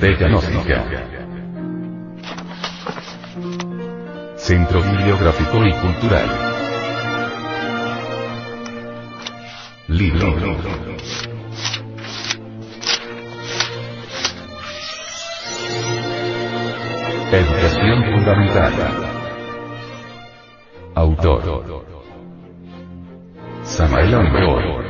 Biblioteca Gnóstica. Centro Bibliográfico y Cultural. Libro. Educación Fundamental. Autor. Samael Aumbeor.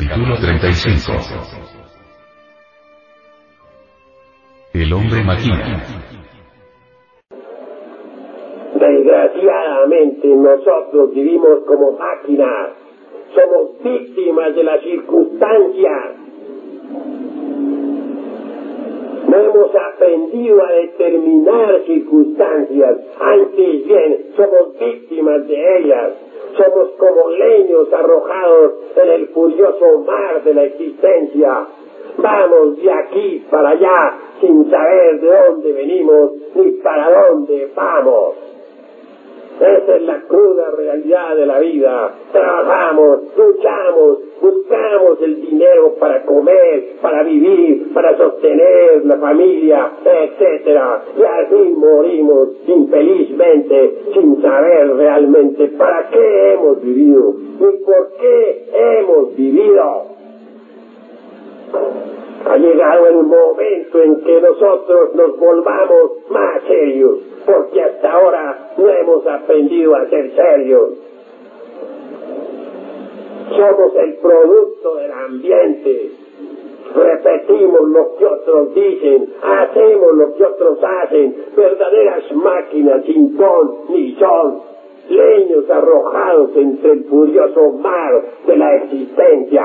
Capítulo 35 El hombre máquina. Desgraciadamente nosotros vivimos como máquinas, somos víctimas de las circunstancias. No hemos aprendido a determinar circunstancias, antes bien somos víctimas de ellas somos como leños arrojados en el furioso mar de la existencia. Vamos de aquí para allá sin saber de dónde venimos ni para dónde vamos. Esa es la cruda realidad de la vida. Trabajamos, luchamos, buscamos el dinero para comer, para vivir, para sostener la familia, etc. Y así morimos infelizmente sin saber realmente para qué hemos vivido y por qué hemos vivido. Ha llegado el momento en que nosotros nos volvamos más serios, porque hasta ahora no hemos aprendido a ser serios. Somos el producto del ambiente. Repetimos lo que otros dicen, hacemos lo que otros hacen, verdaderas máquinas sin ton ni son, leños arrojados entre el furioso mar de la existencia.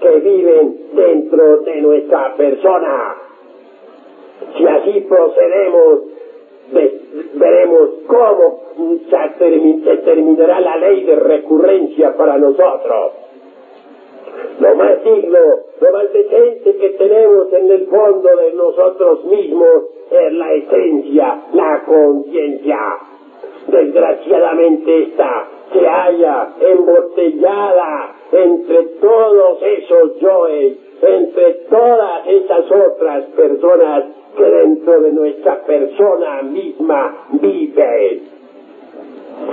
que viven dentro de nuestra persona. Si así procedemos, veremos cómo se terminará la ley de recurrencia para nosotros. Lo más digno, lo más decente que tenemos en el fondo de nosotros mismos es la esencia, la conciencia. Desgraciadamente esta se halla embotellada entre todos esos yoes, entre todas esas otras personas que dentro de nuestra persona misma viven.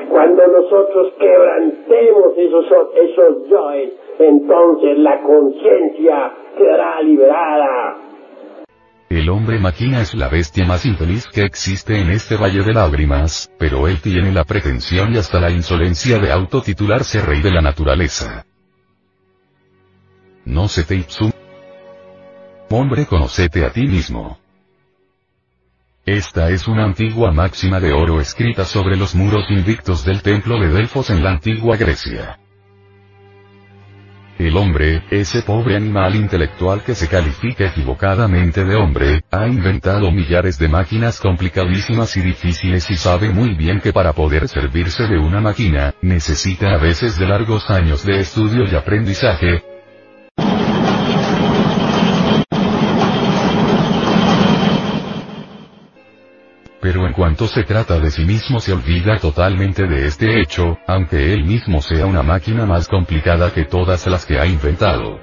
Cuando nosotros quebrantemos esos, esos yoes, entonces la conciencia quedará liberada el hombre máquina es la bestia más infeliz que existe en este valle de lágrimas, pero él tiene la pretensión y hasta la insolencia de autotitularse rey de la naturaleza. No se te ipsum. Hombre, conocete a ti mismo. Esta es una antigua máxima de oro escrita sobre los muros invictos del templo de Delfos en la antigua Grecia. El hombre, ese pobre animal intelectual que se califica equivocadamente de hombre, ha inventado millares de máquinas complicadísimas y difíciles y sabe muy bien que para poder servirse de una máquina, necesita a veces de largos años de estudio y aprendizaje, pero en cuanto se trata de sí mismo se olvida totalmente de este hecho, aunque él mismo sea una máquina más complicada que todas las que ha inventado.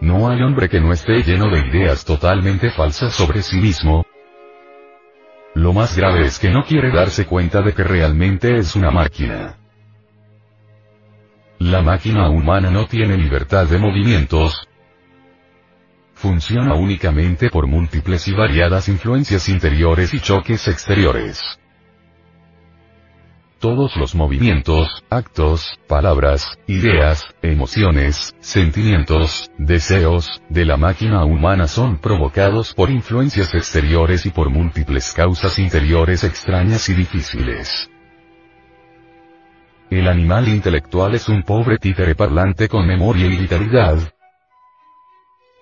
No hay hombre que no esté lleno de ideas totalmente falsas sobre sí mismo. Lo más grave es que no quiere darse cuenta de que realmente es una máquina. La máquina humana no tiene libertad de movimientos, funciona únicamente por múltiples y variadas influencias interiores y choques exteriores. Todos los movimientos, actos, palabras, ideas, emociones, sentimientos, deseos, de la máquina humana son provocados por influencias exteriores y por múltiples causas interiores extrañas y difíciles. El animal intelectual es un pobre títere parlante con memoria y vitalidad.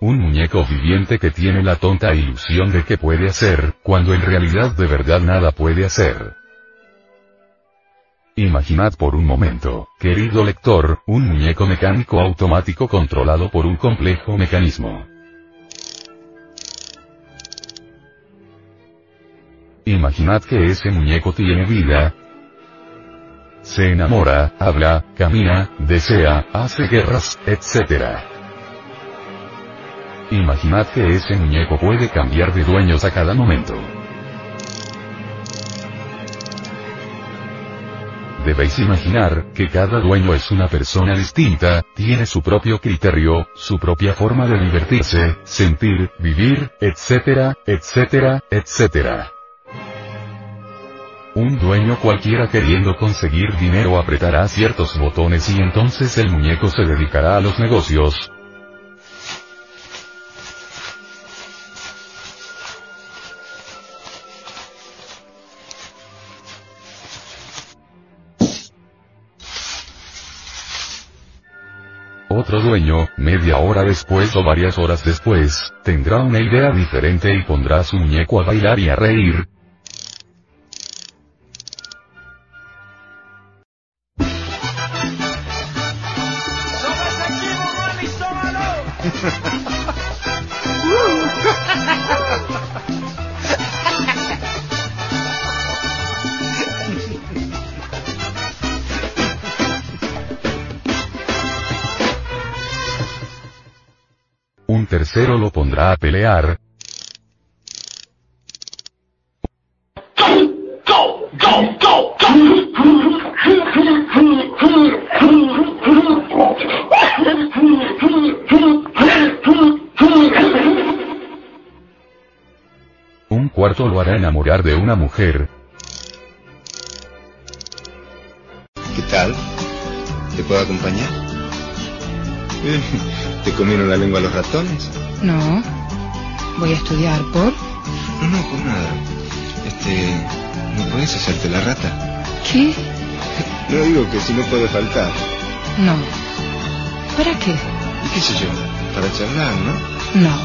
Un muñeco viviente que tiene la tonta ilusión de que puede hacer, cuando en realidad de verdad nada puede hacer. Imaginad por un momento, querido lector, un muñeco mecánico automático controlado por un complejo mecanismo. Imaginad que ese muñeco tiene vida, se enamora, habla, camina, desea, hace guerras, etc. Imaginad que ese muñeco puede cambiar de dueños a cada momento. Debéis imaginar, que cada dueño es una persona distinta, tiene su propio criterio, su propia forma de divertirse, sentir, vivir, etcétera, etcétera, etcétera. Un dueño cualquiera queriendo conseguir dinero apretará ciertos botones y entonces el muñeco se dedicará a los negocios, Otro dueño, media hora después o varias horas después, tendrá una idea diferente y pondrá su muñeco a bailar y a reír. Pelear. Un cuarto lo hará enamorar de una mujer. ¿Qué tal? ¿Te puedo acompañar? ¿Te comieron la lengua los ratones? No. Voy a estudiar por... No, no, por nada. Este, ¿no puedes hacerte la rata? ¿Qué? No digo que si no puede faltar. No. ¿Para qué? ¿Y qué sé yo? Para charlar, ¿no? No.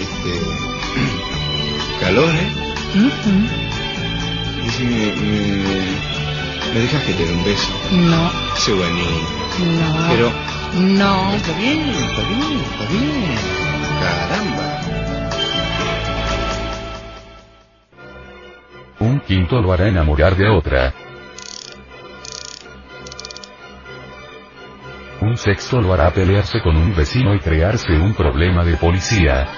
Este... Calor, ¿eh? Ujú. Decime, me... ¿Me dejas que te dé un beso? No. Sé bonito. No. Pero... No. Está bien, está bien, está bien. Caramba. Un quinto lo hará enamorar de otra. Un sexto lo hará pelearse con un vecino y crearse un problema de policía.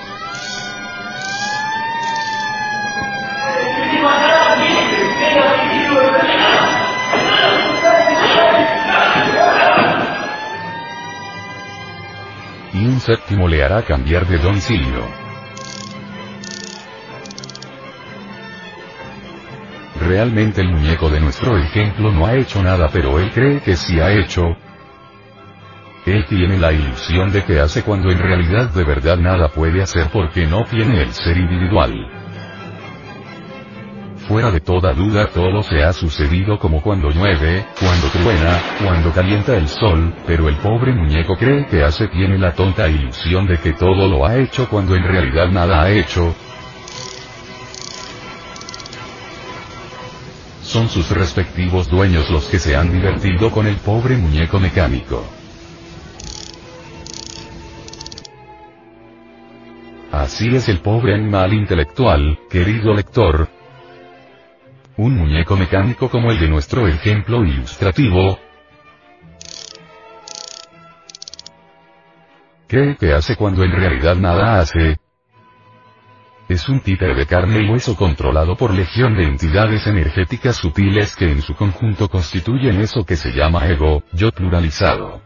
Séptimo le hará cambiar de domicilio. Realmente el muñeco de nuestro ejemplo no ha hecho nada pero él cree que sí ha hecho. Él tiene la ilusión de que hace cuando en realidad de verdad nada puede hacer porque no tiene el ser individual. Fuera de toda duda todo se ha sucedido como cuando llueve, cuando truena, cuando calienta el sol, pero el pobre muñeco cree que hace tiene la tonta ilusión de que todo lo ha hecho cuando en realidad nada ha hecho, son sus respectivos dueños los que se han divertido con el pobre muñeco mecánico. Así es el pobre animal intelectual, querido lector. Un muñeco mecánico como el de nuestro ejemplo ilustrativo. ¿Qué que hace cuando en realidad nada hace? Es un títere de carne y hueso controlado por legión de entidades energéticas sutiles que en su conjunto constituyen eso que se llama ego, yo pluralizado.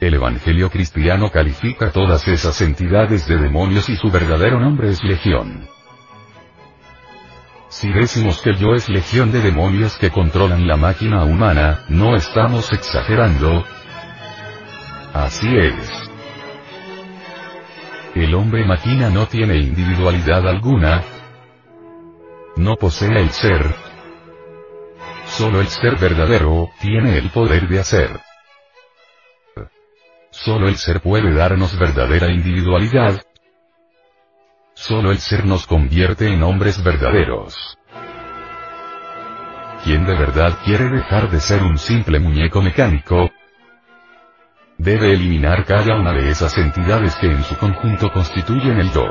El Evangelio cristiano califica todas esas entidades de demonios y su verdadero nombre es legión. Si decimos que yo es legión de demonios que controlan la máquina humana, no estamos exagerando. Así es. El hombre máquina no tiene individualidad alguna. No posee el ser. Solo el ser verdadero tiene el poder de hacer. Solo el ser puede darnos verdadera individualidad. Solo el ser nos convierte en hombres verdaderos. Quien de verdad quiere dejar de ser un simple muñeco mecánico, debe eliminar cada una de esas entidades que en su conjunto constituyen el yo.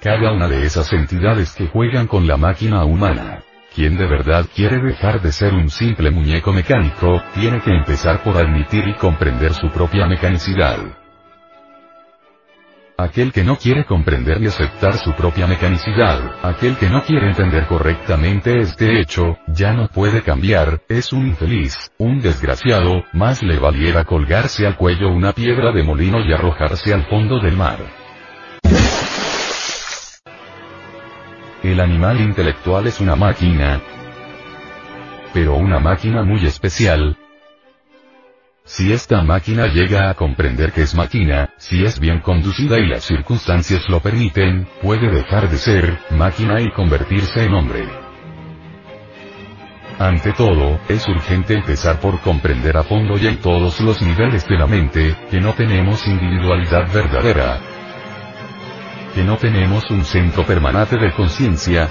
Cada una de esas entidades que juegan con la máquina humana. Quien de verdad quiere dejar de ser un simple muñeco mecánico, tiene que empezar por admitir y comprender su propia mecanicidad. Aquel que no quiere comprender y aceptar su propia mecanicidad, aquel que no quiere entender correctamente este hecho, ya no puede cambiar, es un infeliz, un desgraciado, más le valiera colgarse al cuello una piedra de molino y arrojarse al fondo del mar. El animal intelectual es una máquina, pero una máquina muy especial, si esta máquina llega a comprender que es máquina, si es bien conducida y las circunstancias lo permiten, puede dejar de ser máquina y convertirse en hombre. Ante todo, es urgente empezar por comprender a fondo y en todos los niveles de la mente, que no tenemos individualidad verdadera, que no tenemos un centro permanente de conciencia,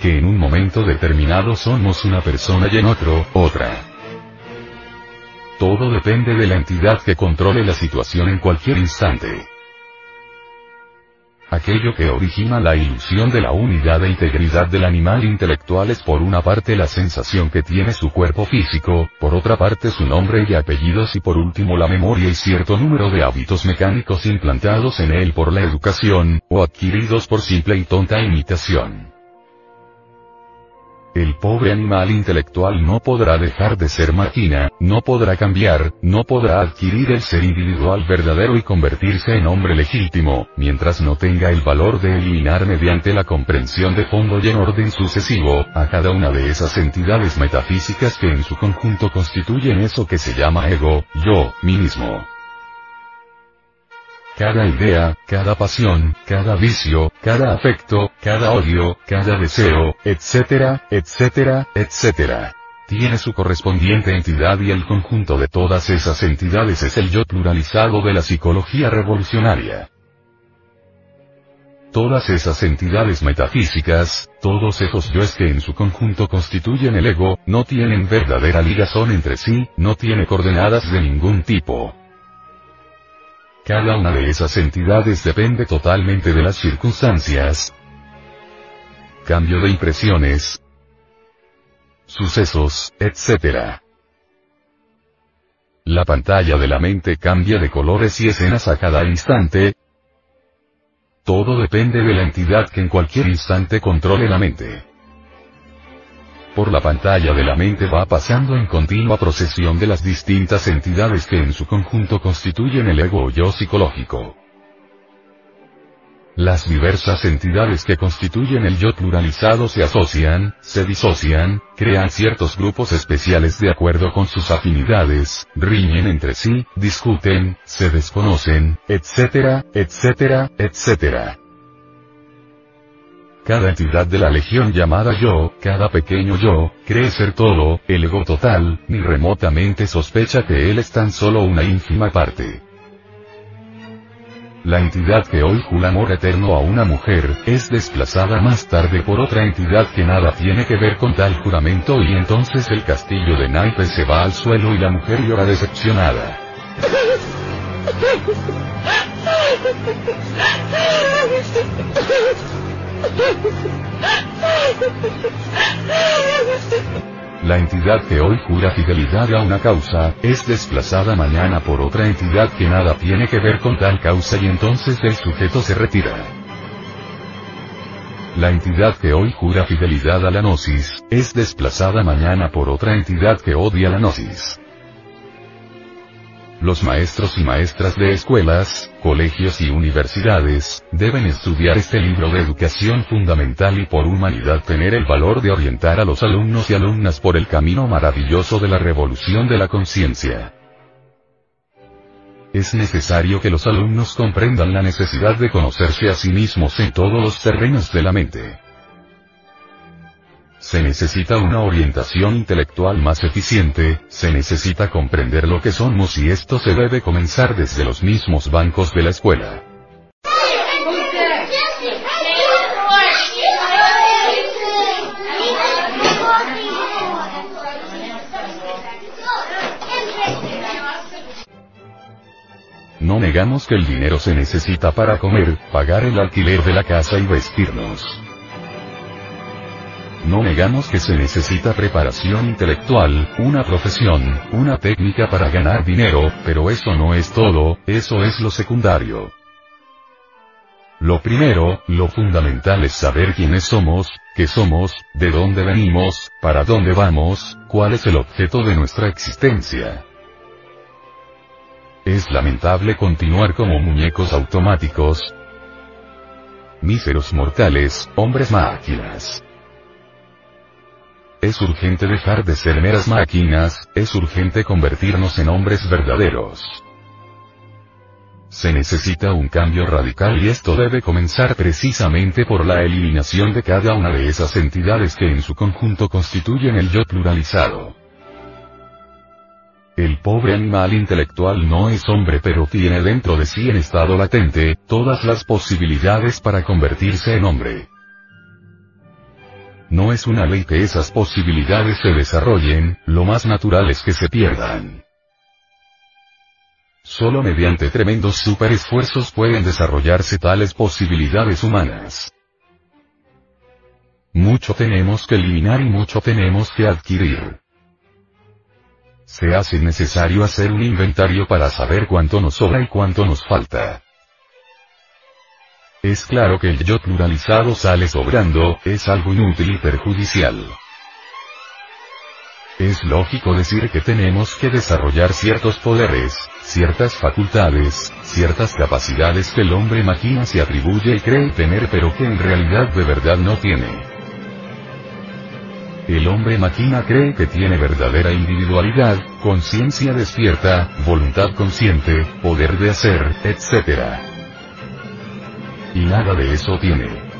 que en un momento determinado somos una persona y en otro, otra. Todo depende de la entidad que controle la situación en cualquier instante. Aquello que origina la ilusión de la unidad e integridad del animal intelectual es por una parte la sensación que tiene su cuerpo físico, por otra parte su nombre y apellidos y por último la memoria y cierto número de hábitos mecánicos implantados en él por la educación, o adquiridos por simple y tonta imitación. El pobre animal intelectual no podrá dejar de ser máquina, no podrá cambiar, no podrá adquirir el ser individual verdadero y convertirse en hombre legítimo, mientras no tenga el valor de eliminar mediante la comprensión de fondo y en orden sucesivo, a cada una de esas entidades metafísicas que en su conjunto constituyen eso que se llama ego, yo, mí mismo. Cada idea, cada pasión, cada vicio, cada afecto, cada odio, cada deseo, etcétera, etcétera, etcétera. Tiene su correspondiente entidad y el conjunto de todas esas entidades es el yo pluralizado de la psicología revolucionaria. Todas esas entidades metafísicas, todos esos yoes que en su conjunto constituyen el ego, no tienen verdadera ligazón entre sí, no tiene coordenadas de ningún tipo. Cada una de esas entidades depende totalmente de las circunstancias. Cambio de impresiones. Sucesos, etc. La pantalla de la mente cambia de colores y escenas a cada instante. Todo depende de la entidad que en cualquier instante controle la mente por la pantalla de la mente va pasando en continua procesión de las distintas entidades que en su conjunto constituyen el ego o yo psicológico. Las diversas entidades que constituyen el yo pluralizado se asocian, se disocian, crean ciertos grupos especiales de acuerdo con sus afinidades, riñen entre sí, discuten, se desconocen, etcétera, etcétera, etcétera. Cada entidad de la legión llamada yo, cada pequeño yo, cree ser todo, el ego total, ni remotamente sospecha que él es tan solo una ínfima parte. La entidad que hoy jura amor eterno a una mujer, es desplazada más tarde por otra entidad que nada tiene que ver con tal juramento y entonces el castillo de naipes se va al suelo y la mujer llora decepcionada. La entidad que hoy jura fidelidad a una causa, es desplazada mañana por otra entidad que nada tiene que ver con tal causa y entonces el sujeto se retira. La entidad que hoy jura fidelidad a la gnosis, es desplazada mañana por otra entidad que odia la gnosis. Los maestros y maestras de escuelas, colegios y universidades, deben estudiar este libro de educación fundamental y por humanidad tener el valor de orientar a los alumnos y alumnas por el camino maravilloso de la revolución de la conciencia. Es necesario que los alumnos comprendan la necesidad de conocerse a sí mismos en todos los terrenos de la mente. Se necesita una orientación intelectual más eficiente, se necesita comprender lo que somos y esto se debe comenzar desde los mismos bancos de la escuela. No negamos que el dinero se necesita para comer, pagar el alquiler de la casa y vestirnos. No negamos que se necesita preparación intelectual, una profesión, una técnica para ganar dinero, pero eso no es todo, eso es lo secundario. Lo primero, lo fundamental es saber quiénes somos, qué somos, de dónde venimos, para dónde vamos, cuál es el objeto de nuestra existencia. Es lamentable continuar como muñecos automáticos. Míseros mortales, hombres máquinas. Es urgente dejar de ser meras máquinas, es urgente convertirnos en hombres verdaderos. Se necesita un cambio radical y esto debe comenzar precisamente por la eliminación de cada una de esas entidades que en su conjunto constituyen el yo pluralizado. El pobre animal intelectual no es hombre pero tiene dentro de sí en estado latente, todas las posibilidades para convertirse en hombre. No es una ley que esas posibilidades se desarrollen, lo más natural es que se pierdan. Solo mediante tremendos superesfuerzos pueden desarrollarse tales posibilidades humanas. Mucho tenemos que eliminar y mucho tenemos que adquirir. Se hace necesario hacer un inventario para saber cuánto nos sobra y cuánto nos falta. Es claro que el yo pluralizado sale sobrando, es algo inútil y perjudicial. Es lógico decir que tenemos que desarrollar ciertos poderes, ciertas facultades, ciertas capacidades que el hombre máquina se atribuye y cree tener pero que en realidad de verdad no tiene. El hombre máquina cree que tiene verdadera individualidad, conciencia despierta, voluntad consciente, poder de hacer, etc. Y nada de eso tiene.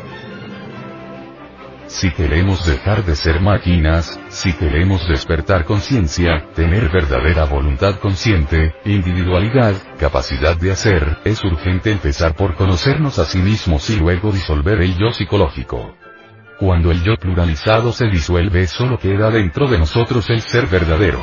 Si queremos dejar de ser máquinas, si queremos despertar conciencia, tener verdadera voluntad consciente, individualidad, capacidad de hacer, es urgente empezar por conocernos a sí mismos y luego disolver el yo psicológico. Cuando el yo pluralizado se disuelve solo queda dentro de nosotros el ser verdadero.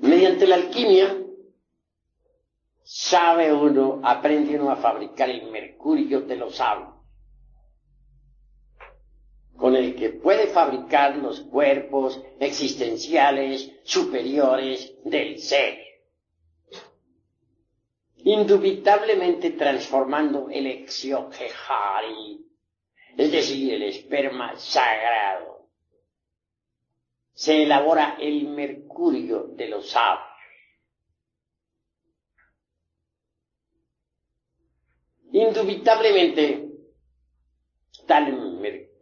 Mediante la alquimia sabe uno, aprende uno a fabricar el mercurio de los sabios, con el que puede fabricar los cuerpos existenciales superiores del ser, indubitablemente transformando el exioquejari, es decir, el esperma sagrado. Se elabora el mercurio de los sabios Indubitablemente, tal,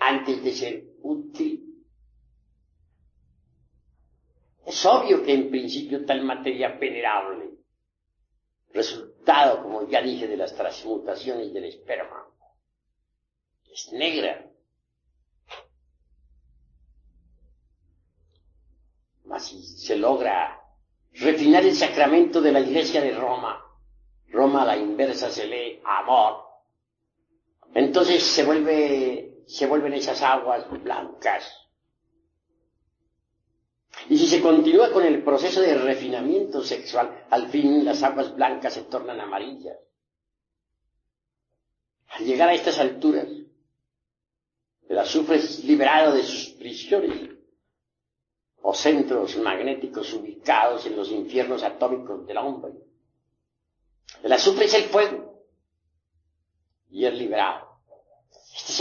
antes de ser útil. Es obvio que en principio tal materia venerable, resultado, como ya dije, de las transmutaciones del esperma, es negra. Mas si se logra refinar el sacramento de la Iglesia de Roma, Roma a la inversa se lee amor. Entonces se vuelve, se vuelven esas aguas blancas. Y si se continúa con el proceso de refinamiento sexual, al fin las aguas blancas se tornan amarillas. Al llegar a estas alturas, el azufre es liberado de sus prisiones o centros magnéticos ubicados en los infiernos atómicos del hombre el azufre es el fuego y es liberado.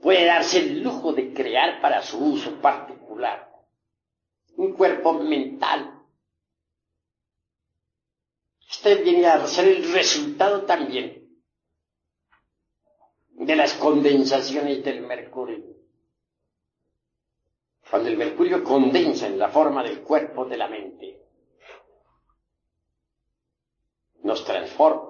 puede darse el lujo de crear para su uso particular un cuerpo mental. Este viene a ser el resultado también de las condensaciones del mercurio. Cuando el mercurio condensa en la forma del cuerpo de la mente, nos transforma.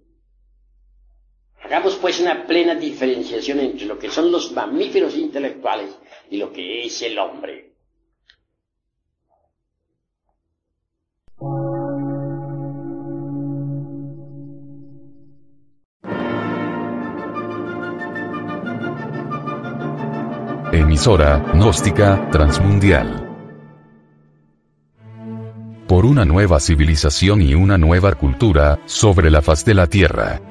Hagamos pues una plena diferenciación entre lo que son los mamíferos intelectuales y lo que es el hombre. Emisora, gnóstica, transmundial. Por una nueva civilización y una nueva cultura, sobre la faz de la Tierra.